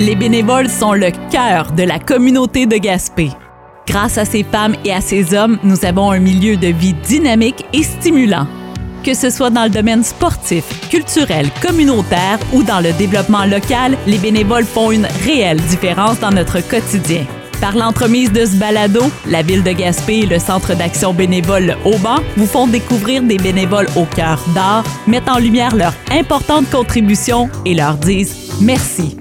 Les bénévoles sont le cœur de la communauté de Gaspé. Grâce à ces femmes et à ces hommes, nous avons un milieu de vie dynamique et stimulant. Que ce soit dans le domaine sportif, culturel, communautaire ou dans le développement local, les bénévoles font une réelle différence dans notre quotidien. Par l'entremise de ce balado, la ville de Gaspé et le Centre d'action bénévole Auban vous font découvrir des bénévoles au cœur d'art, mettent en lumière leur importante contribution et leur disent merci.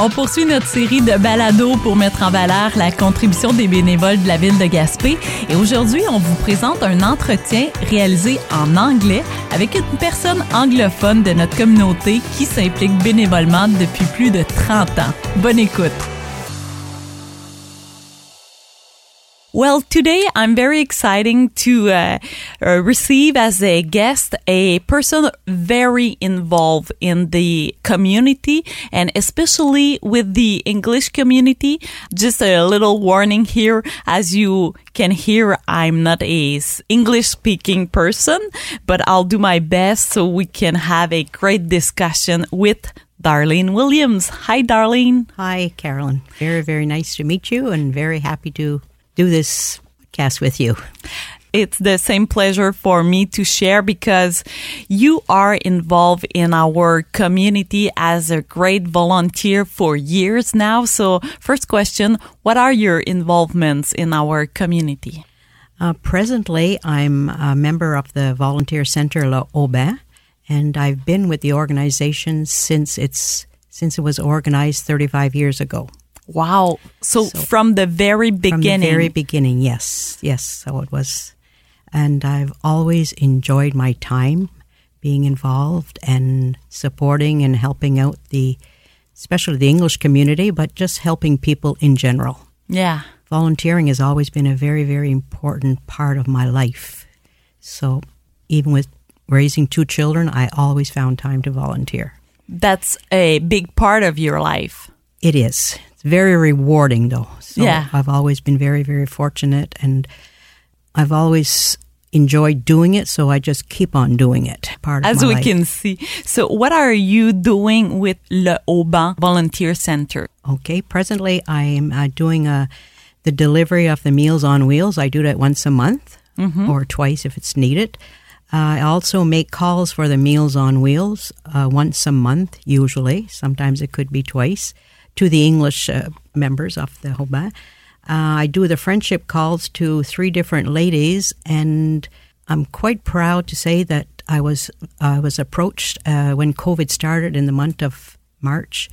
On poursuit notre série de balados pour mettre en valeur la contribution des bénévoles de la ville de Gaspé. Et aujourd'hui, on vous présente un entretien réalisé en anglais avec une personne anglophone de notre communauté qui s'implique bénévolement depuis plus de 30 ans. Bonne écoute. Well, today I'm very exciting to uh, uh, receive as a guest a person very involved in the community and especially with the English community. Just a little warning here, as you can hear, I'm not a English speaking person, but I'll do my best so we can have a great discussion with Darlene Williams. Hi, Darlene. Hi, Carolyn. Very, very nice to meet you and very happy to do this podcast with you. It's the same pleasure for me to share because you are involved in our community as a great volunteer for years now. So, first question What are your involvements in our community? Uh, presently, I'm a member of the Volunteer Center La Hauban, and I've been with the organization since it's since it was organized 35 years ago. Wow. So, so, from the very beginning. From the very beginning, yes. Yes. So it was. And I've always enjoyed my time being involved and supporting and helping out the, especially the English community, but just helping people in general. Yeah. Volunteering has always been a very, very important part of my life. So even with raising two children, I always found time to volunteer. That's a big part of your life. It is. It's very rewarding, though. So yeah. I've always been very, very fortunate, and I've always enjoyed doing it, so I just keep on doing it. Part As we life. can see. So, what are you doing with Le Hauban Volunteer Center? Okay, presently I am uh, doing uh, the delivery of the Meals on Wheels. I do that once a month mm-hmm. or twice if it's needed. Uh, I also make calls for the Meals on Wheels uh, once a month, usually. Sometimes it could be twice to the English uh, members of the Hauban. Uh, I do the friendship calls to three different ladies, and I'm quite proud to say that I was I was approached uh, when COVID started in the month of March,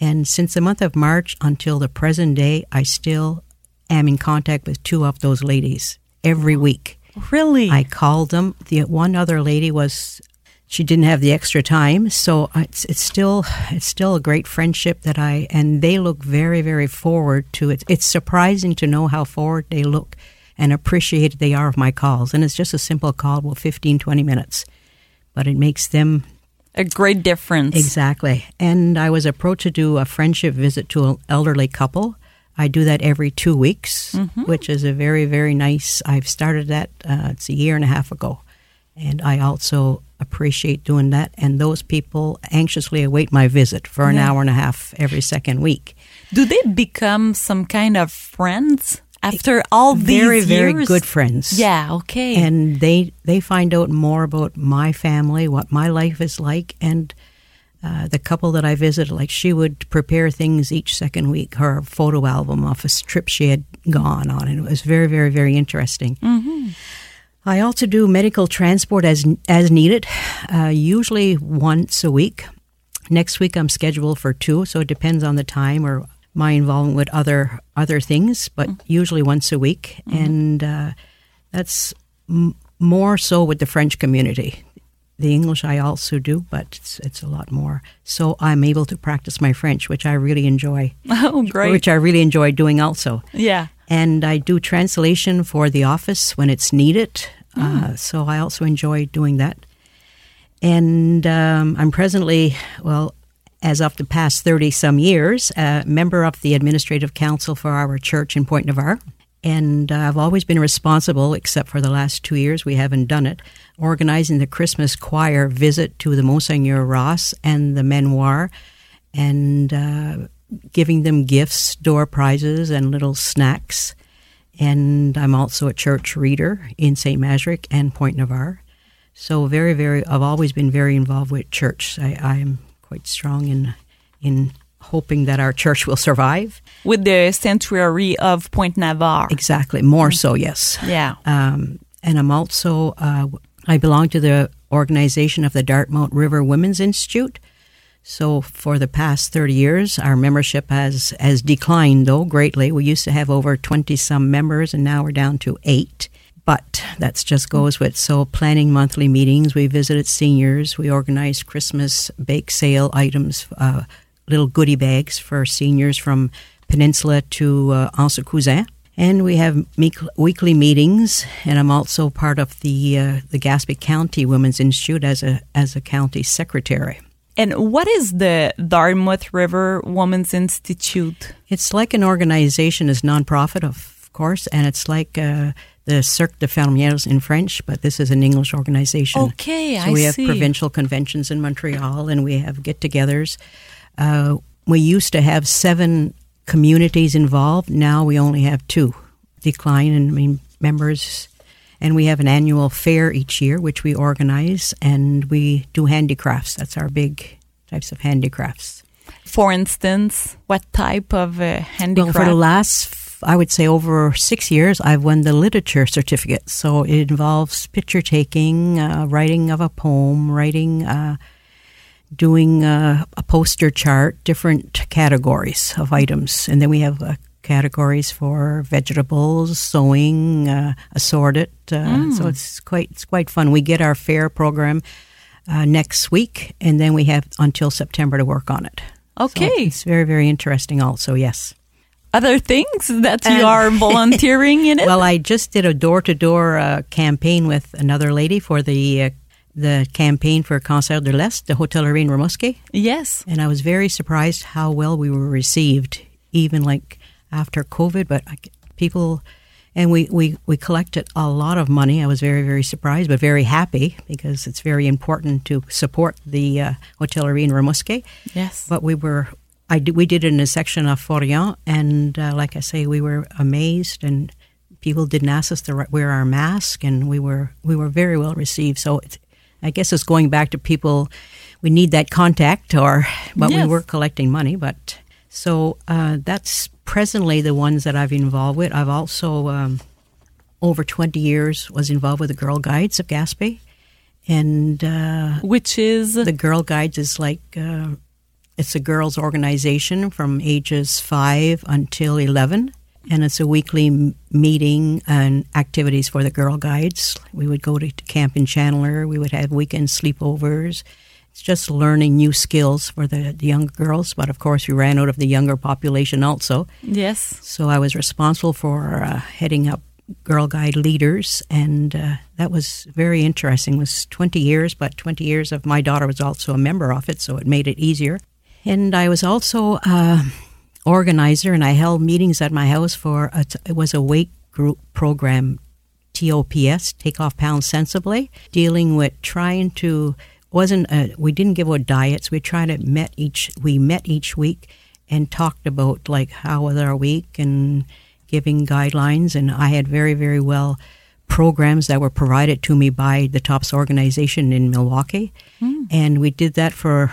and since the month of March until the present day, I still am in contact with two of those ladies every week. Really? I called them. The one other lady was she didn't have the extra time, so it's it's still it's still a great friendship that I and they look very very forward to it. It's surprising to know how forward they look and appreciated they are of my calls. And it's just a simple call, well, 15, 20 minutes, but it makes them a great difference. Exactly. And I was approached to do a friendship visit to an elderly couple. I do that every two weeks, mm-hmm. which is a very, very nice. I've started that, uh, it's a year and a half ago. And I also appreciate doing that. And those people anxiously await my visit for an Yeah. hour and a half every second week. Do they become some kind of friends after all these very, years? very good friends. Yeah, okay. And they they find out more about my family, what my life is like, and uh, the couple that I visited, like she would prepare things each second week, her photo album of a trip she had gone on, and it was very, very, very interesting. mm-hmm. I also do medical transport as as needed, uh, usually once a week. Next week I'm scheduled for two, so it depends on the time or my involvement with other other things, but usually once a week, and uh, that's m- more so with the French community. The English I also do, but it's, it's a lot more. So I'm able to practice my French, which I really enjoy, Oh, great. which I really enjoy doing also yeah. And I do translation for the office when it's needed. Uh, so I also enjoy doing that. And um, I'm presently, well, as of the past 30 some years, a member of the administrative council for our church in Point Navarre. And uh, I've always been responsible, except for the last two years, we haven't done it, organizing the Christmas choir visit to the Monseigneur Ross and the Manoir and uh, giving them gifts, door prizes, and little snacks. And I'm also a church reader in St. Majorique and Point Navarre. So very, very, I've always been very involved with church. I, I'm quite strong in in hoping that our church will survive. With the sanctuary of Point Navarre. Exactly, more so, yes. Yeah. Um, and I'm also, uh, I belong to the organization of the Dartmouth River Women's Institute. So for the past 30 years, our membership has, has declined, though, greatly. We used to have over 20 some members, and now we're down to eight. But that just goes with so planning monthly meetings. We visited seniors. We organized Christmas bake sale items, uh, little goodie bags for seniors from Peninsula to uh, Anse Cousin. And we have weekly meetings, and I'm also part of the uh, the Gaspé County Women's Institute as a as a county secretary. And what is the Dartmouth River Women's Institute? It's like an organization, it's nonprofit, of course, and it's like uh, the Cercle de Fermières in French, but this is an English organization. Okay, so I we have provincial conventions in Montreal, and we have get-togethers. Uh, we used to have seven communities involved. Now we only have two. Decline in members, and we have an annual fair each year, which we organize, and we do handicrafts. That's our big types of handicrafts. For instance, what type of uh, handicraft? Well, for the last, I would say, over six years, I've won the literature certificate. So it involves picture taking, uh, writing of a poem, writing. Uh, doing uh, a poster chart, different categories of items, and then we have uh, categories for vegetables, sewing, uh, assorted. Uh, so it's quite it's quite fun. We get our fair program uh, next week, and then we have until September to work on it. So Okay. it's very very interesting. Also, yes. Other things that you And- are volunteering in it? Well, I just did a door to door campaign with another lady for the. Uh, the campaign for Cancer de l'Est, the Hotellerie in Rimouski. yes. and I was very surprised how well we were received, even like after COVID. But I, people, and we, we, we collected a lot of money. I was very, very surprised, but very happy because it's very important to support the uh, hotellerie in Rimouski. Yes. But we were, I did, we did it in a section of Florian, and uh, like I say, we were amazed and. People didn't ask us to wear our mask, and we were we were very well received. So it's, I guess it's going back to people. We need that contact, or but Yes. we were collecting money. But so uh, that's presently the ones that I've involved with. I've also um, over twenty years was involved with the Girl Guides of Gaspé, and uh, Which is the Girl Guides is like uh, it's a girls' organization from ages five until eleven, and it's a weekly meeting and activities for the Girl Guides. We would go to, to camp in Chandler. We would have weekend sleepovers. It's just learning new skills for the, the younger girls, but of course we ran out of the younger population also. yes. So I was responsible for uh, heading up Girl Guide leaders, and uh, that was very interesting. It was 20 years, but 20 years of my daughter was also a member of it, so it made it easier. And I was also uh, organizer, and I held meetings at my house for a, it was a weight group program, TOPS, Take Off Pounds Sensibly, dealing with trying to wasn't a, we didn't give out diets. We tried to met each we met each week and talked about like how was our week and giving guidelines. And I had very very well programs that were provided to me by the TOPS organization in Milwaukee, hmm. and we did that for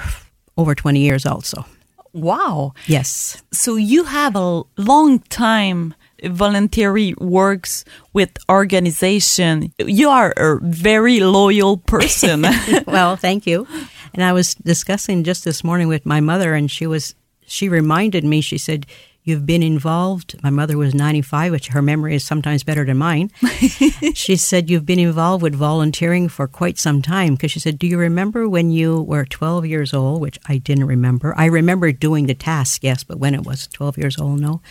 over twenty years also. Wow. Yes. So you have a long time voluntary works with organization. You are a very loyal person. well, thank you. And I was discussing just this morning with my mother, and she was she reminded me. She said, "You've been involved." My mother was ninety five, which her memory is sometimes better than mine. she said, "You've been involved with volunteering for quite some time." Because she said, "Do you remember when you were twelve years old?" Which I didn't remember. I remember doing the task, yes, but when it was twelve years old, no.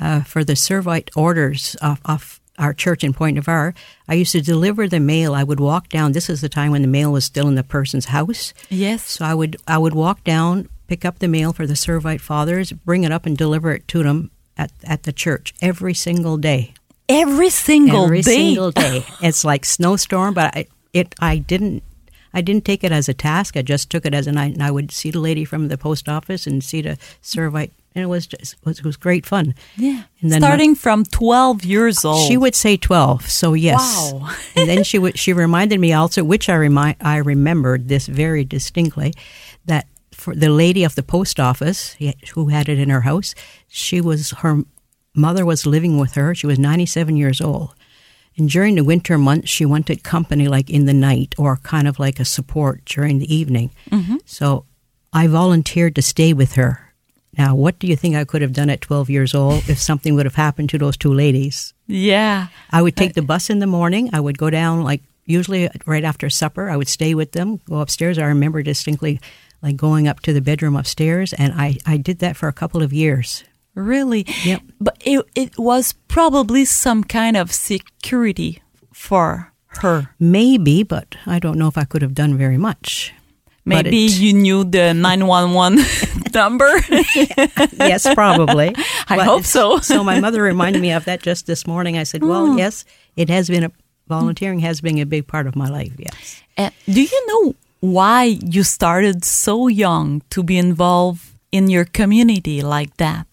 Uh, for the Servite orders of, of our church in Point Navarre, I used to deliver the mail. I would walk down. This is the time when the mail was still in the person's house. yes. So I would I would walk down, pick up the mail for the Servite fathers, bring it up and deliver it to them at, at the church every single day. every single every day. single day. it's like snowstorm, but I, it I didn't I didn't take it as a task. I just took it as an I, I would see the lady from the post office and see the survey, and it was just it was, it was great fun. Yeah. And then Starting from 12 years old. She would say twelve, so yes. Wow. and then she would she reminded me also, which I remind I remembered this very distinctly, that for the lady of the post office who had it in her house, she was her mother was living with her. She was ninety seven years old. And during the winter months, she wanted company like in the night or kind of like a support during the evening. Mm-hmm. So I volunteered to stay with her. Now, what do you think I could have done at 12 years old if something would have happened to those two ladies? yeah. I would take the bus in the morning. I would go down, like, usually right after supper. I would stay with them, go upstairs. I remember distinctly, like, going up to the bedroom upstairs. And I, I did that for a couple of years. Really? Yep. But it, it was probably some kind of security for her. Maybe, but I don't know if I could have done very much. Maybe you knew the 911 number. yes, probably. I But- hope so. so my mother reminded me of that just this morning. I said, "Well, yes, it has been a volunteering has been a big part of my life. Yes, Uh, do you know why you started so young to be involved in your community like that?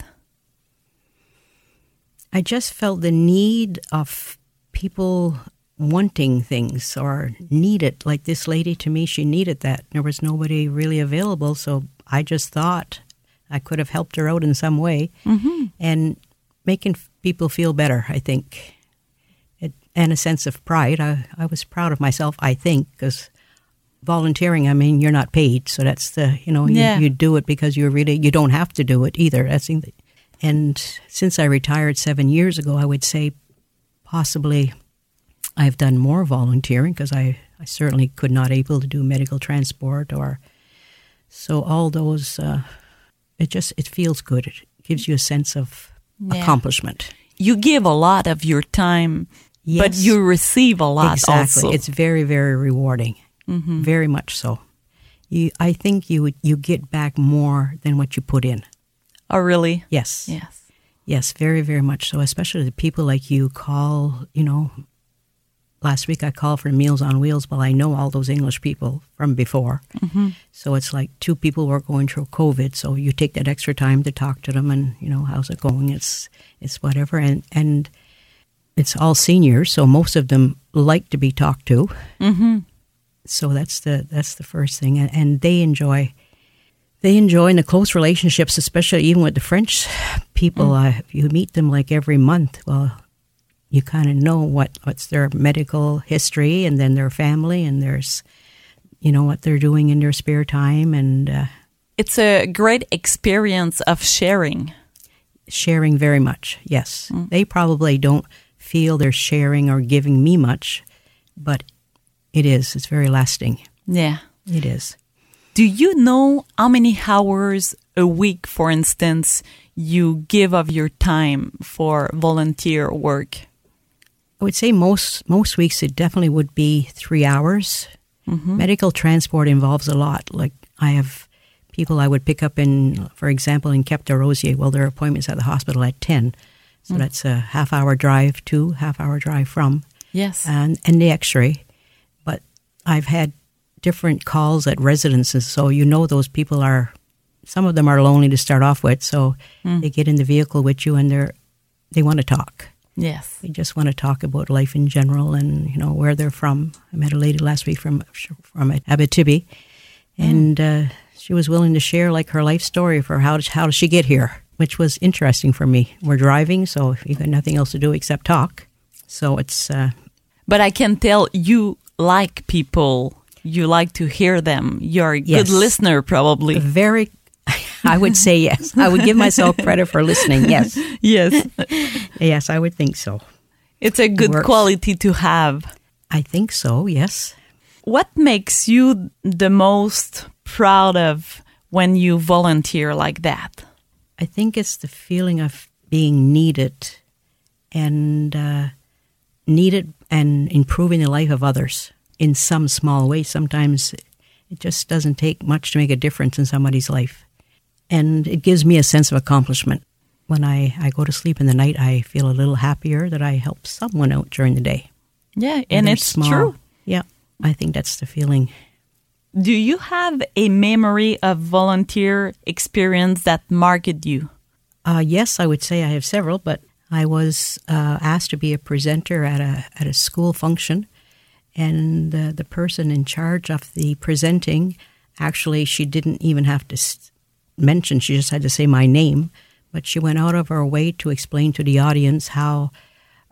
I just felt the need of people wanting things or need it. Like this lady to me, she needed that. There was nobody really available, so I just thought I could have helped her out in some way mm-hmm. and making people feel better. I think, it, and a sense of pride. I, I was proud of myself. I think because volunteering, I mean, you're not paid, so that's the you know you, Yeah. you do it because you're really you don't have to do it either. That's the, and since I retired seven years ago, I would say possibly I've done more volunteering because I, I certainly could not able to do medical transport or so all those uh, it just it feels good. It gives you a sense of Yeah. accomplishment. You give a lot of your time, but you receive a lot exactly. also. It's very very rewarding. Very much so. You, I think you you get back more than what you put in. oh, really? Yes. Yes. Yes, very, very much so. Especially the people like you call, you know, last week I called for Meals on Wheels. Well, I know all those English people from before. So it's like two people were going through COVID. So you take that extra time to talk to them and, you know, how's it going? It's, it's whatever. And, and it's all seniors. So most of them like to be talked to. Mm-hmm. So that's the, that's the first thing. And, and they enjoy, they enjoy in the close relationships, especially even with the French people. Uh, you meet them like every month. Well, you kind of know what what's their medical history, and then their family, and there's, you know, what they're doing in their spare time, and uh, It's a great experience of sharing. sharing very much. Yes, they probably don't feel they're sharing or giving me much, but it is. It's very lasting. Yeah. It is. Do you know how many hours a week, for instance, you give of your time for volunteer work? I would say most most weeks it definitely would be three hours. Mm-hmm. Medical transport involves a lot. Like I have people I would pick up in, for example, in Cap-des-Rosiers. Well, their appointments at the hospital at ten, so mm. that's a half hour drive to, half hour drive from, Yes. and and the X-ray. But I've had different calls at residences, so you know those people are. Some of them are lonely to start off with, so mm. they get in the vehicle with you and they're they want to talk. Yes. They just want to talk about life in general and you know where they're from. I met a lady last week from from Abitibi, and uh, she was willing to share like her life story for how how does she get here, which was interesting for me. We're driving, so you got nothing else to do except talk. So it's uh, But I can tell you like people. You like to hear them. You're a Yes. good listener, probably. very. I would say yes. I would give myself credit for listening. Yes, yes. yes, I would think so. It's a good Works. quality to have. I think so. Yes. What makes you the most proud of when you volunteer like that? I think it's the feeling of being needed and uh, needed and improving the life of others in some small way. Sometimes it just doesn't take much to make a difference in somebody's life. And it gives me a sense of accomplishment. when I, I go to sleep in the night, I feel a little happier that I helped someone out during the day. Yeah, and it's small. true. Yeah, I think that's the feeling. Do you have a memory of volunteer experience that marked you? Uh, yes, I would say I have several, but I was uh, asked to be a presenter at a at a school function, and uh, the person in charge of the presenting, actually, she didn't even have to s- mention; she just had to say my name. But she went out of her way to explain to the audience how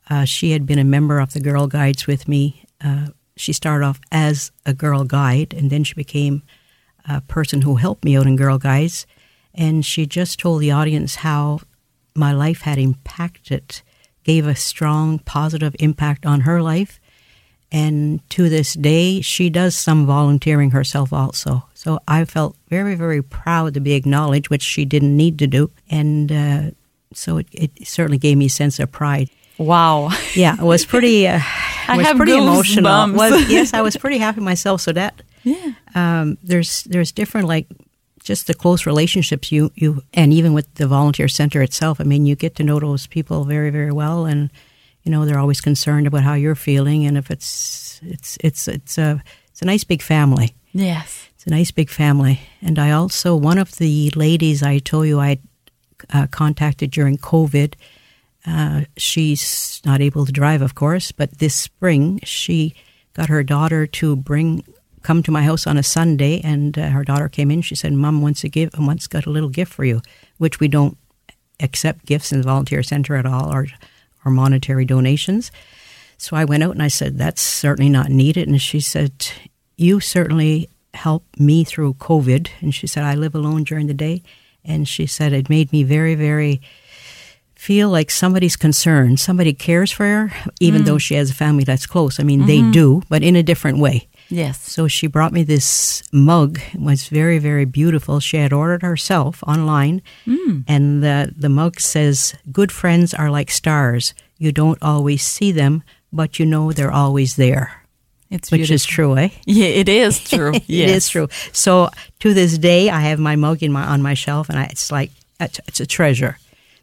uh, she had been a member of the Girl Guides with me. Uh, she started off as a Girl Guide, and then she became a person who helped me out in Girl Guides. And she just told the audience how my life had impacted, gave a strong positive impact on her life. And to this day, she does some volunteering herself also. So I felt very, very proud to be acknowledged, which she didn't need to do. And uh, so it, it certainly gave me a sense of pride. Wow. Yeah, it was pretty. Uh, I was have pretty emotional. Was, yes, I was pretty happy myself. So that Yeah. um, there's there's different like just the close relationships you you and even with the volunteer center itself. I mean, you get to know those people very very well, and you know they're always concerned about how you're feeling, and if it's it's it's it's a it's a nice big family. Yes. It's a nice big family. And I also, one of the ladies I told you I uh, contacted during COVID, uh, she's not able to drive, of course, but this spring she got her daughter to bring, come to my house on a Sunday, and uh, her daughter came in. She said, Mom wants a give, wants got a little gift for you, which we don't accept gifts in the volunteer center at all or, or monetary donations. So I went out and I said, That's certainly not needed. And she said, You certainly helped me through COVID. And she said, I live alone during the day. And she said, It made me very, very feel like somebody's concerned. Somebody cares for her, even mm. though she has a family that's close. I mean, they mm-hmm. do, but in a different way. Yes. So she brought me this mug. It was very, very beautiful. She had ordered herself online, and the the mug says, "Good friends are like stars. You don't always see them, but you know they're always there." It's Which is true, eh? Yeah, it is true. It yes. is true. So to this day, I have my mug in my on my shelf, and I, it's like it's it's a treasure.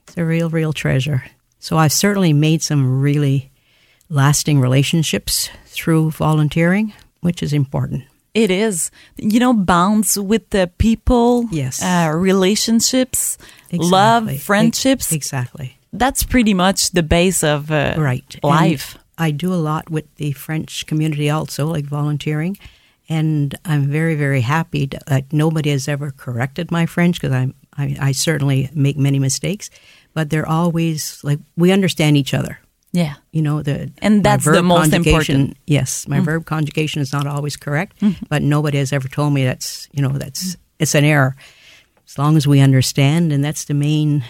It's a real, real treasure. So I've certainly made some really lasting relationships through volunteering, which is important. It is. You know, bonds with the people. Yes. Uh, relationships, Exactly. love, friendships. exactly. That's pretty much the base of uh, Right. life. And I do a lot with the French community also, like volunteering. And I'm very, very happy that that nobody has ever corrected my French because I'm I, I certainly make many mistakes, but they're always like we understand each other. Yeah. You know the And that's the most important. Mm. Yes, my verb conjugation is not always correct, Mm-hmm. but nobody has ever told me that's you know that's it's an error. As long as we understand, and that's the main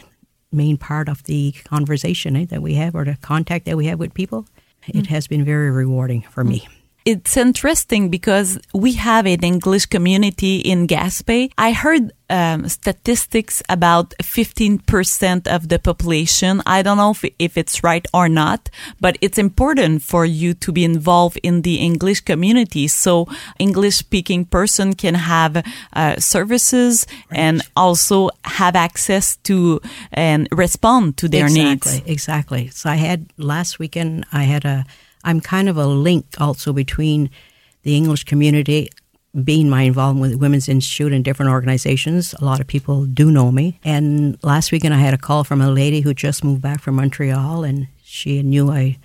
main part of the conversation eh, that we have or the contact that we have with people. Mm. It has been very rewarding for me. It's interesting because we have an English community in Gaspé. I heard um, statistics about 15% of the population. I don't know if, if it's right or not, but it's important for you to be involved in the English community. So English speaking person can have uh, services and also have access to and respond to their exactly, needs. Exactly. So I had last weekend. I had a. I'm kind of a link also between the English community, being my involvement with Women's Institute and different organizations. A lot of people do know me. And last weekend I had a call from a lady who just moved back from Montreal, and she knew I,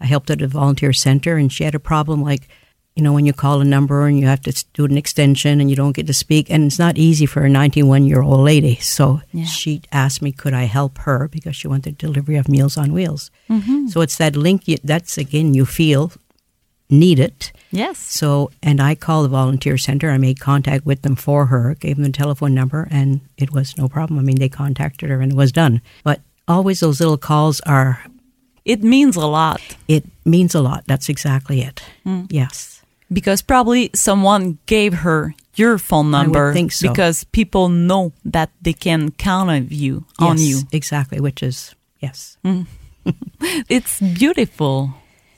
I helped at a volunteer center, and she had a problem like. You know, when you call a number and you have to do an extension and you don't get to speak, and it's not easy for a 91 year old lady. So she asked me, could I help her because she wanted delivery of Meals on Wheels. Mm-hmm. So it's that link that's again you feel needed. Yes. So and I called the volunteer center. I made contact with them for her, gave them the telephone number, and it was no problem. I mean, they contacted her and it was done. But always those little calls are. It means a lot. It means a lot. That's exactly it. Mm. Yes. Because probably someone gave her your phone I would number think so. because people know that they can count on you on Yes, you. Exactly. Which is yes. It's beautiful.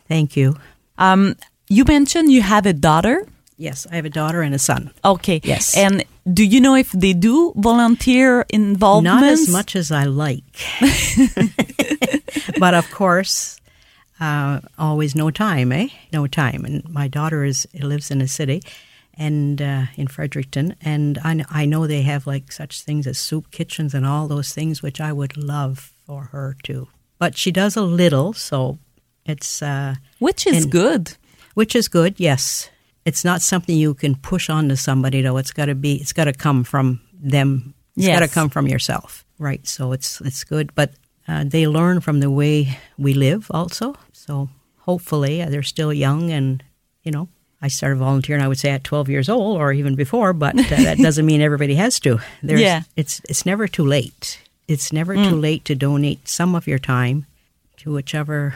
Thank you. Um, you mentioned you have a daughter. Yes, I have a daughter and a son. Okay. Yes. And do you know if they do volunteer involvement? Not as much as I like. but of course, uh, always no time, eh? No time. And my daughter is lives in a city, and uh, in Fredericton, and I, I know they have like such things as soup kitchens and all those things, which I would love for her to. But she does a little, so it's uh, Which is And- good. which is good. Yes, it's not something you can push onto somebody though. It's got to be. It's got to come from them. It's got to come from yourself, right? So it's it's good, but uh, they learn from the way we live also. So hopefully uh, they're still young, and you know, I started volunteering. I would say at 12 years old, or even before, but uh, that doesn't mean everybody has to. There's, Yeah. it's it's never too late. It's never too late to donate some of your time to whichever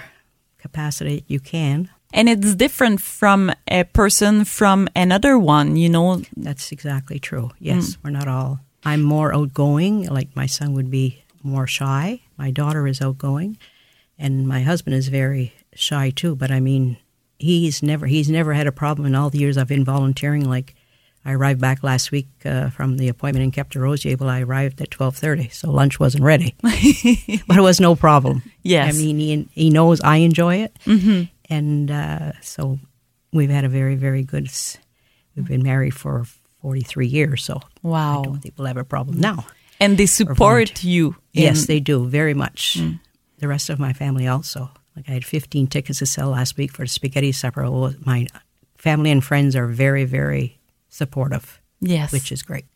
capacity you can. And it's different from a person from another one, you know. That's exactly true. Yes, we're not all. I'm more outgoing, like my son would be more shy. My daughter is outgoing, and my husband is very shy too. But I mean, he's never he's never had a problem in all the years I've been volunteering. Like, I arrived back last week uh, from the appointment in Captain Rosiable. I arrived at twelve thirty, so lunch wasn't ready, but it was no problem. Yes. I mean, he he knows I enjoy it, mm-hmm. and uh, so we've had a very very good. We've been married for forty three years, so wow, I don't think we'll have a problem now. And they support you. Yes, they do very much. The rest of my family also. Like I had 15 tickets to sell last week for the spaghetti supper. My family and friends are very, very supportive, Yes. which is great.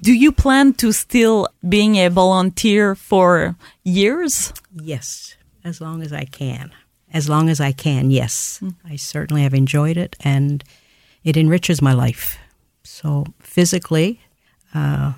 Do you plan to still being a volunteer for years? Yes, as long as I can. As long as I can, yes. I certainly have enjoyed it, and it enriches my life. So physically uh,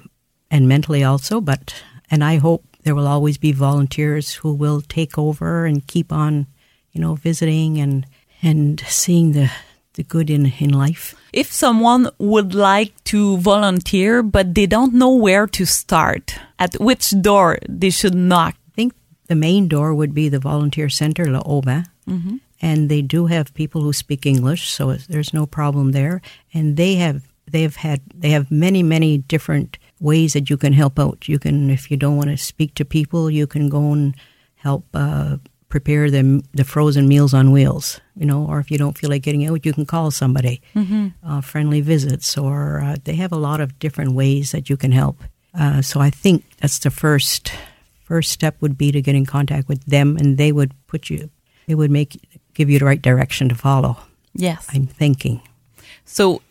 and mentally also, but and I hope there will always be volunteers who will take over and keep on, you know, visiting and and seeing the the good in in life. If someone would like to volunteer but they don't know where to start, at which door they should knock? I think the main door would be the volunteer center, La Hauban. Mm-hmm. And they do have people who speak English, so there's no problem there. And they have they have had they have many many different ways that you can help out. You can, if you don't want to speak to people, you can go and help uh, prepare the the frozen meals on wheels. You know, or if you don't feel like getting out, you can call somebody. Uh, friendly visits, or uh, they have a lot of different ways that you can help. Uh, so I think that's the first first step would be to get in contact with them, and they would put you, they would make give you the right direction to follow. Yes. I'm thinking. So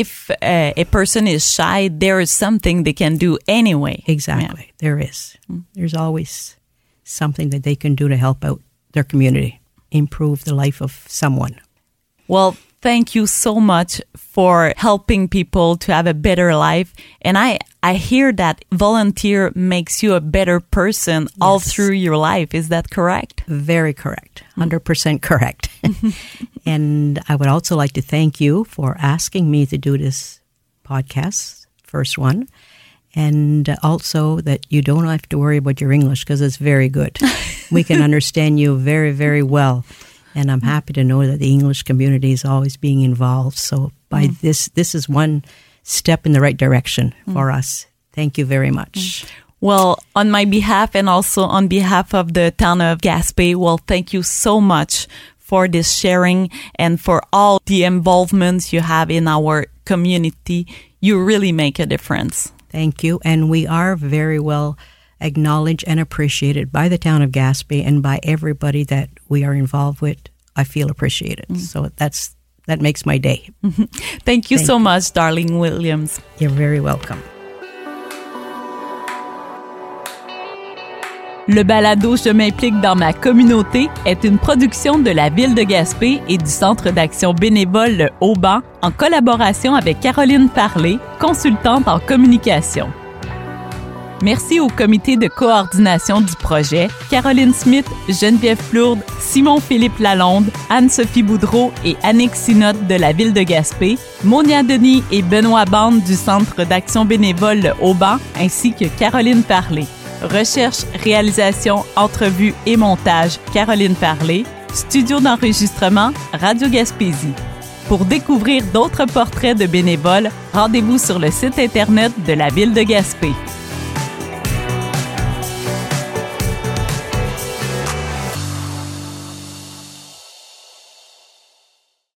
if uh, a person is shy, there is something they can do anyway. Exactly. There is. There's always something that they can do to help out their community, improve the life of someone. Well, thank you so much for helping people to have a better life. And I, I hear that volunteer makes you a better person all through your life. Is that correct? Very correct. 100% correct. and I would also like to thank you for asking me to do this podcast, first one. And also that you don't have to worry about your English because it's very good. we can understand you very, very well. And I'm happy to know that the English community is always being involved. So by mm. this, this is one step in the right direction for mm. us. Thank you very much. Mm. Well, on my behalf and also on behalf of the town of Gaspé, well, thank you so much for this sharing and for all the involvements you have in our community. You really make a difference. Thank you. And we are very well acknowledged and appreciated by the town of Gaspé and by everybody that we are involved with. I feel appreciated. So that's that makes my day. Thank you Thank so much, darling Williams. You're very welcome. Le balado Je m'implique dans ma communauté est une production de la ville de Gaspé et du Centre d'action bénévole Le Haut-Banc en collaboration avec Caroline Parlé, consultante en communication. Merci au comité de coordination du projet, Caroline Smith, Geneviève Plourde, Simon-Philippe Lalonde, Anne-Sophie Boudreau et Annick Sinotte de la ville de Gaspé, Monia Denis et Benoît Bande du Centre d'action bénévole Le Haut-Banc, ainsi que Caroline Parlé. Recherche, réalisation, entrevue et montage, Caroline Parlé. Studio d'enregistrement, Radio Gaspésie. Pour découvrir d'autres portraits de bénévoles, rendez-vous sur le site Internet de la Ville de Gaspé.